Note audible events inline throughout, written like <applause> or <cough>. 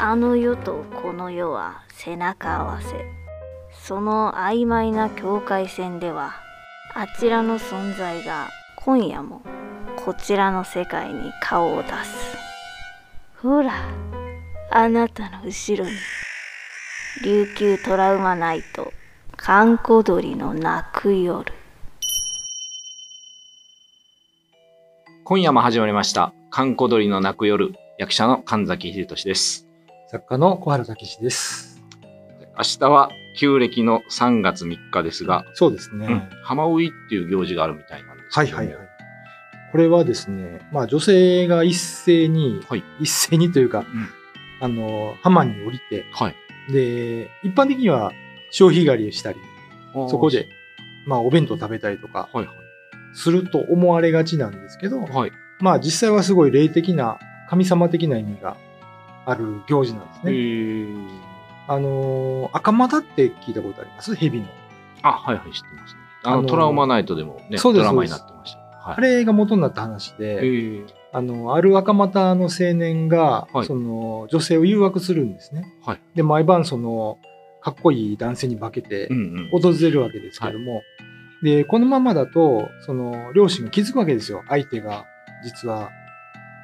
あの世とこの世は背中合わせその曖昧な境界線ではあちらの存在が今夜もこちらの世界に顔を出すほらあなたの後ろに琉球トラウマナイト閑古鳥の泣く夜今夜も始まりました。観光鳥の泣く夜、役者の神崎秀俊です。作家の小原武史です。明日は旧暦の3月3日ですが、そうですね。うん、浜ウイっていう行事があるみたいなんですけどもはいはいはい。これはですね、まあ女性が一斉に、はい一斉にというか、んあの、浜に降りて、はい。で、一般的には潮干狩りをしたり、そこで、まあお弁当食べたりとかはいはい。すると思われがちなんですけど、はい。まあ実際はすごい霊的な、神様的な意味がある行事なんですえね。ー、あの、赤股って聞いたことあります？蛇の。あ、はいはい、知ってますね。あの、あのートラウマナイトでもね、そうですドラマになってました。はい、あれが元になった話えで、ー、あの、ある赤股の青年が、はいその、女性を誘惑するんですね。はい。で、毎晩、その、かっこいい男性に化けてうんうん。訪れるわけですけども、で、このままだと、その、両親が気づくわけですよ。相手が、実は、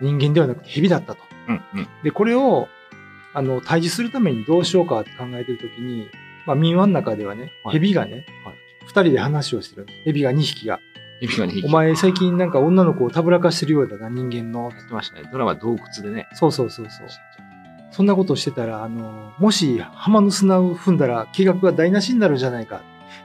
人間ではなくて蛇だったと。うんうん。で、これを、あの、対峙するためにどうしようかって考えてるときに、まあ、民話の中ではね、はい蛇がねはい、二、人で話をしてる。蛇が2匹が。お前最近なんか女の子をたぶらかしてるようだな、人間の。やってましたね。ドラマ洞窟でね。そうそうそうそう。そんなことをしてたら、あの、もし浜の砂を踏んだら計画が台無しになるんじゃないか。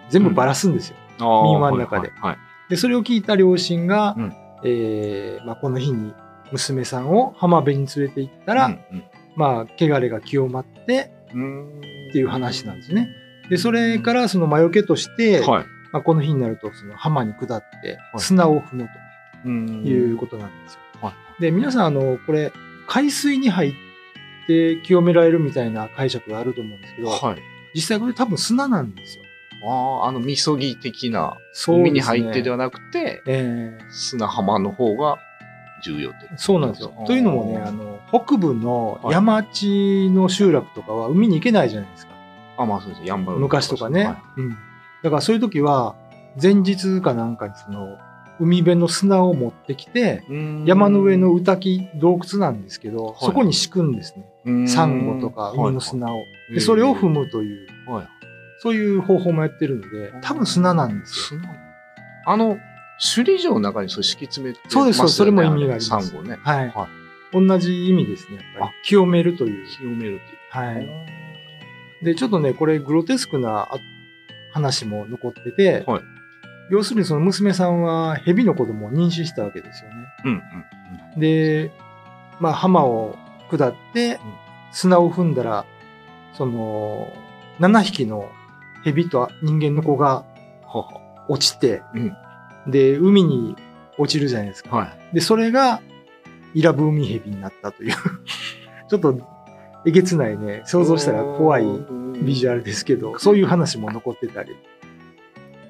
全部ばらすんですよ。あー民話の中ではいはい。で、それを聞いた両親が、うんえーまあ、この日に娘さんを浜辺に連れて行ったら、うんまあ、汚れが清まってうん。っていう話なんですね。で、それからその魔除けとして、はい。まあ、この日になるとその浜に下ってはい砂を踏むうんということなんですよ。はい。で、皆さん、あの、これ、海水に入って清められるみたいな解釈があると思うんですけど、はい。実際これ多分砂なんですよ。ああ、あの、みそぎ的な、海に入ってではなくて、え砂浜の方が重要ってえそうなんですよ。というのもね、あの、北部のはい山地の集落とかは海に行けないじゃないですか。あ、まあそうです。やんばる昔とかね。はうん。だからそういう時は、前日かなんかにその、海辺の砂を持ってきて、山の上の宇滝洞窟なんですけど、いそこに敷くんですね。サンゴとか海の砂を。いで、それを踏むという、はい。そういう方法もやってるので、多分砂なんですよ。砂あの、首里城の中にそう敷き詰めてそうですそれも意味がありますね。はい。は同じ意味ですね、やっぱり。清めるという。清めるっていう。はい。で、ちょっとね、これグロテスクなあ話も残ってて、はい要するにその娘さんは蛇の子供を妊娠したわけですよね。うんうん。で、まあ浜を下って砂を踏んだら、その、7匹の蛇と人間の子が。落ちて、うんで、海に落ちるじゃないですか。はい。で、それが、イラブ海蛇になったという、<laughs> ちょっと、えげつないね、想像したら怖いビジュアルですけど、そういう話も残ってたり。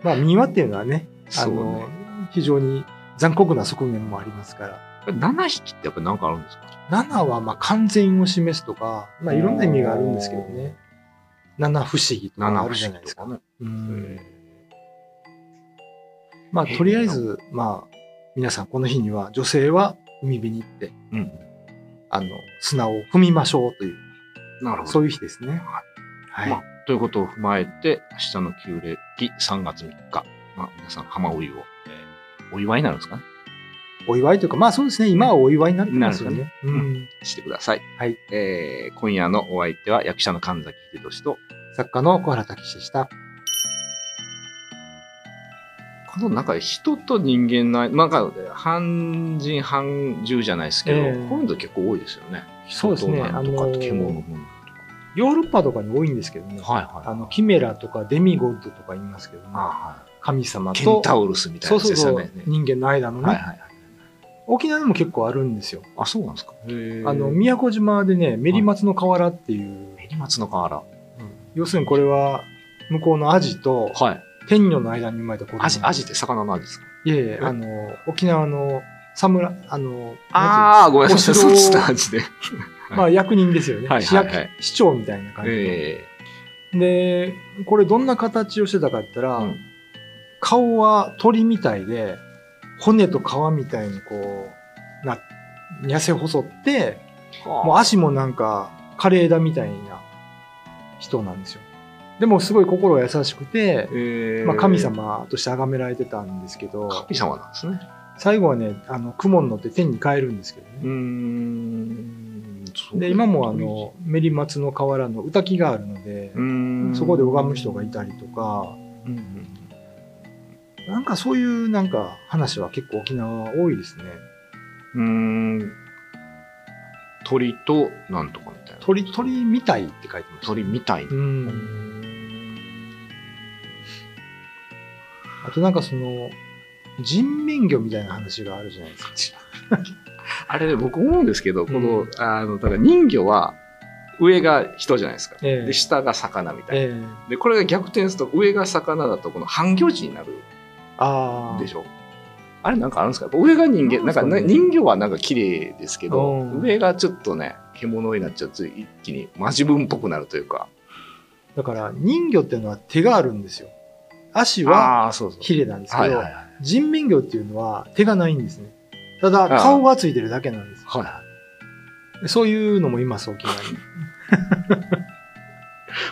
まあ、民話っていうのはね、あの、ね。非常に残酷な側面もありますから。7匹ってやっぱ何かあるんですか？7はまあ完全を示すとか、まあいろんな意味があるんですけどね。七不思議とかあるじゃないですか。ね。うんまあとりあえず、まあ皆さんこの日には女性は海辺に行って、うん。あの、砂を踏みましょうという、なるほど。そういう日ですね。はい。まあ、ということを踏まえて、明日の旧暦3月3日、まあ、皆さん浜お湯を、えーお祝いになるんですか？ねお祝いというか、まあそうですね、今はお祝いになってますよね。なるうんしてください。はい。えー今夜のお相手は役者の神崎秀俊と、作家の小原武史でした。この中で人と人間の、なんか、半人半獣じゃないですけど、ええこういうの結構多いですよね。そうですねあのー獣分ヨーロッパとかに多いんですけどね。とか。はいはい。あの、キメラとかデミゴッドとか言いますけどね。あは神様い。ケンと、タウルスみたいなそうそうそう人間の間のね、はいはいはい。沖縄にも結構あるんですよ。あ、そうなんですか。あの、宮古島でね、メリマツの河原っていう、メリマツの河原。要するにこれは、向こうのアジとはい。天女の間に生まれた子供。アジ、アジって魚のアジですか？いえいえ、あの、沖縄の侍、あの、ああ、ごめんなさい、そっちの味で。<laughs> まあ役人ですよね。はい。はいはい。市長みたいな感じの、えで、これどんな形をしてたかって言ったら、うん。顔は鳥みたいで、骨と皮みたいにこう、な、痩せ細って、えもう足もなんか、枯れ枝みたいな人なんですよ。でもすごい心が優しくて、ええまあ、神様として崇められてたんですけど、神様なんですね。最後はね、あの、雲に乗って天に帰るんですけどね。で、今もあの、メリマツの河原の歌木があるのでそこで拝む人がいたりとか、うんうんなんかそういうなんか話は結構沖縄は多いですね。うーん。鳥となんとかみたいな。鳥、鳥みたいって書いてます。鳥みたい。うんあとなんかその、人面魚みたいな話があるじゃないですか。<laughs> あれね、僕思うんですけど、この、うんあの、だから人魚は、上が人じゃないですか。ええで、下が魚みたいな。ええで、これが逆転すると、上が魚だと、この半魚児になるああ。でしょ。あれなんかあるんですか？上が人間、なんんかねね人魚はなんか綺麗ですけど、うん上がちょっとね、獣になっちゃうと一気にマジ分っぽくなるというか。だから人魚っていうのは手があるんですよ。足は。ヒレなんですけど、はいはいはい。人面魚っていうのは手がないんですね。ただ顔がついてるだけなんです。はい。でそういうのもいます、沖縄に。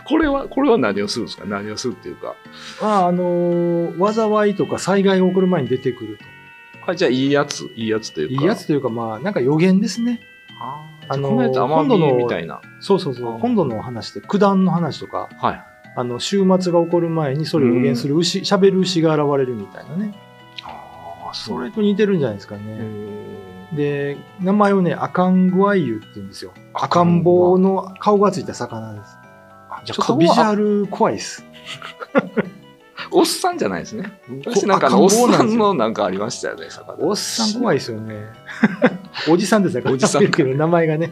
これは、これは何をするんですか？何をするっていうか。まあ、あのー災いとか災害が起こる前に出てくるあじゃあ、いいやつ、いいやつといと。うか。いいやつというか、まあ、なんか予言ですね。あー。あのーあの、このみたいな。そうそうそうう。ん本土の話で、九段の話とか、はい。あの、週末が起こる前にそれを予言する牛、喋る牛が現れるみたいなね。ああ、それと似てるんじゃないですかへね。ーで、名前をね、アカングアイユって言うんですよ。赤ん坊の顔がついた魚です。あじゃちょっとビジュル。アル怖いです。<laughs> おっさんじゃないですね。昔なんかおっさんのなんかありましたよね、魚。おっさん怖いですよね。<laughs> おじさんですね。おじさん名前がね。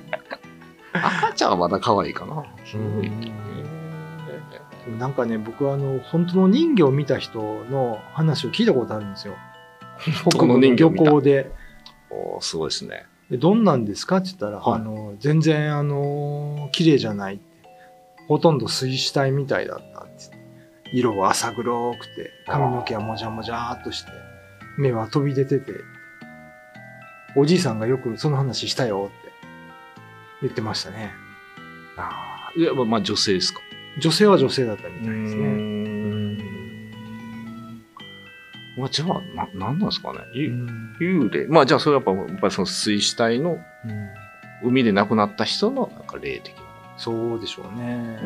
<laughs> 赤ちゃんはまだ可愛いかな。でもなんかね、僕はあの、本当の人魚を見た人の話を聞いたことあるんですよ。<laughs> 当の人魚を見た漁港で。おーすごいですね。でどんなんですかって言ったら、はいあの、全然あの、綺麗じゃない。ほとんど水死体みたいだったって。色は浅黒くて、髪の毛はもじゃもじゃーっとして、目は飛び出てて、おじいさんがよくその話したよって言ってましたね。ああ。いや、まあまあ女性ですか？女性は女性だったみたいですね。んまあ、じゃあ、な、なんなんですかね。幽霊。まあ、じゃあ、それはやっぱ、やっぱりその水死体のうん海で亡くなった人の、なんか霊的な。そうでしょうね。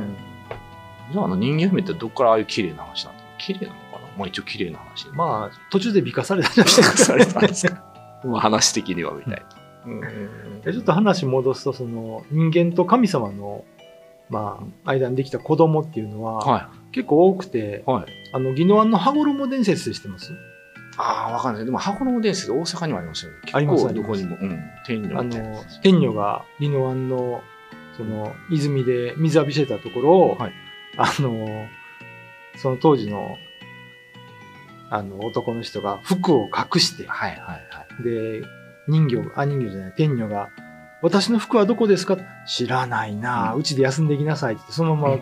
じゃあ、あの人間姫ってどっからああいう綺麗な話なんだ綺麗なのかなまあ、一応綺麗な話。あ、まあ、途中で美化されたじゃないですか。されたんですか。まあ、話的にはみたいな。うんでちょっと話戻すと、その人間と神様の、まあ、間にできた子供っていうのは、は結構多くて、い。はい。あの、宜野湾の羽衣伝説って知ってますああ、わかんない。でも、箱の伝説、大阪にもありますよね。結あります構、どこにも。うん。天女あのつ。、天女が宜野湾の、その、泉で水浴びしてたところを、はいあの、その当時の、あの、男の人が服を隠して、はいはいはい。で、人魚、あ、人魚じゃない、天女が、私の服はどこですか知らないな、うちで休んできなさいってそのまま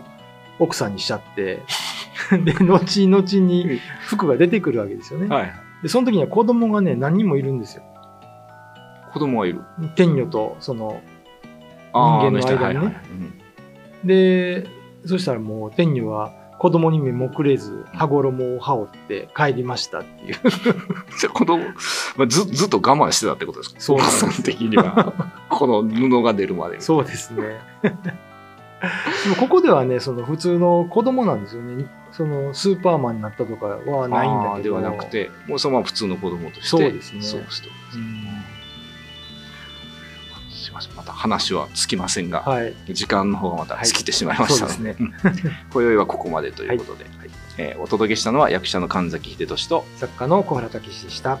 奥さんにしちゃって、<laughs> で、後々に服が出てくるわけですよね。はいはい。で、その時には子供がね、何人もいるんですよ。子供はいる。天女と、その、人間の間にねあはいはいはいうんで、そしたらもう天女は子供に目もくれず、羽衣を羽織って帰りましたっていう。<laughs> じゃあ子供、まあ、ずずっと我慢してたってことですか？そうなん的には。この布が出るまで。そうですね。<laughs> でもここではね、その普通の子供なんですよね。そのスーパーマンになったとかはないんだけど。ではなくて、もうそのまま普通の子供として。そうですねそうしてうんすいません。また話はつきませんが、はい。時間の方がまた尽きてしまいましたので、はいうん <laughs> 今宵はここまでということで、えーお届けしたのは役者の神崎秀俊と、作家の小原武史でした。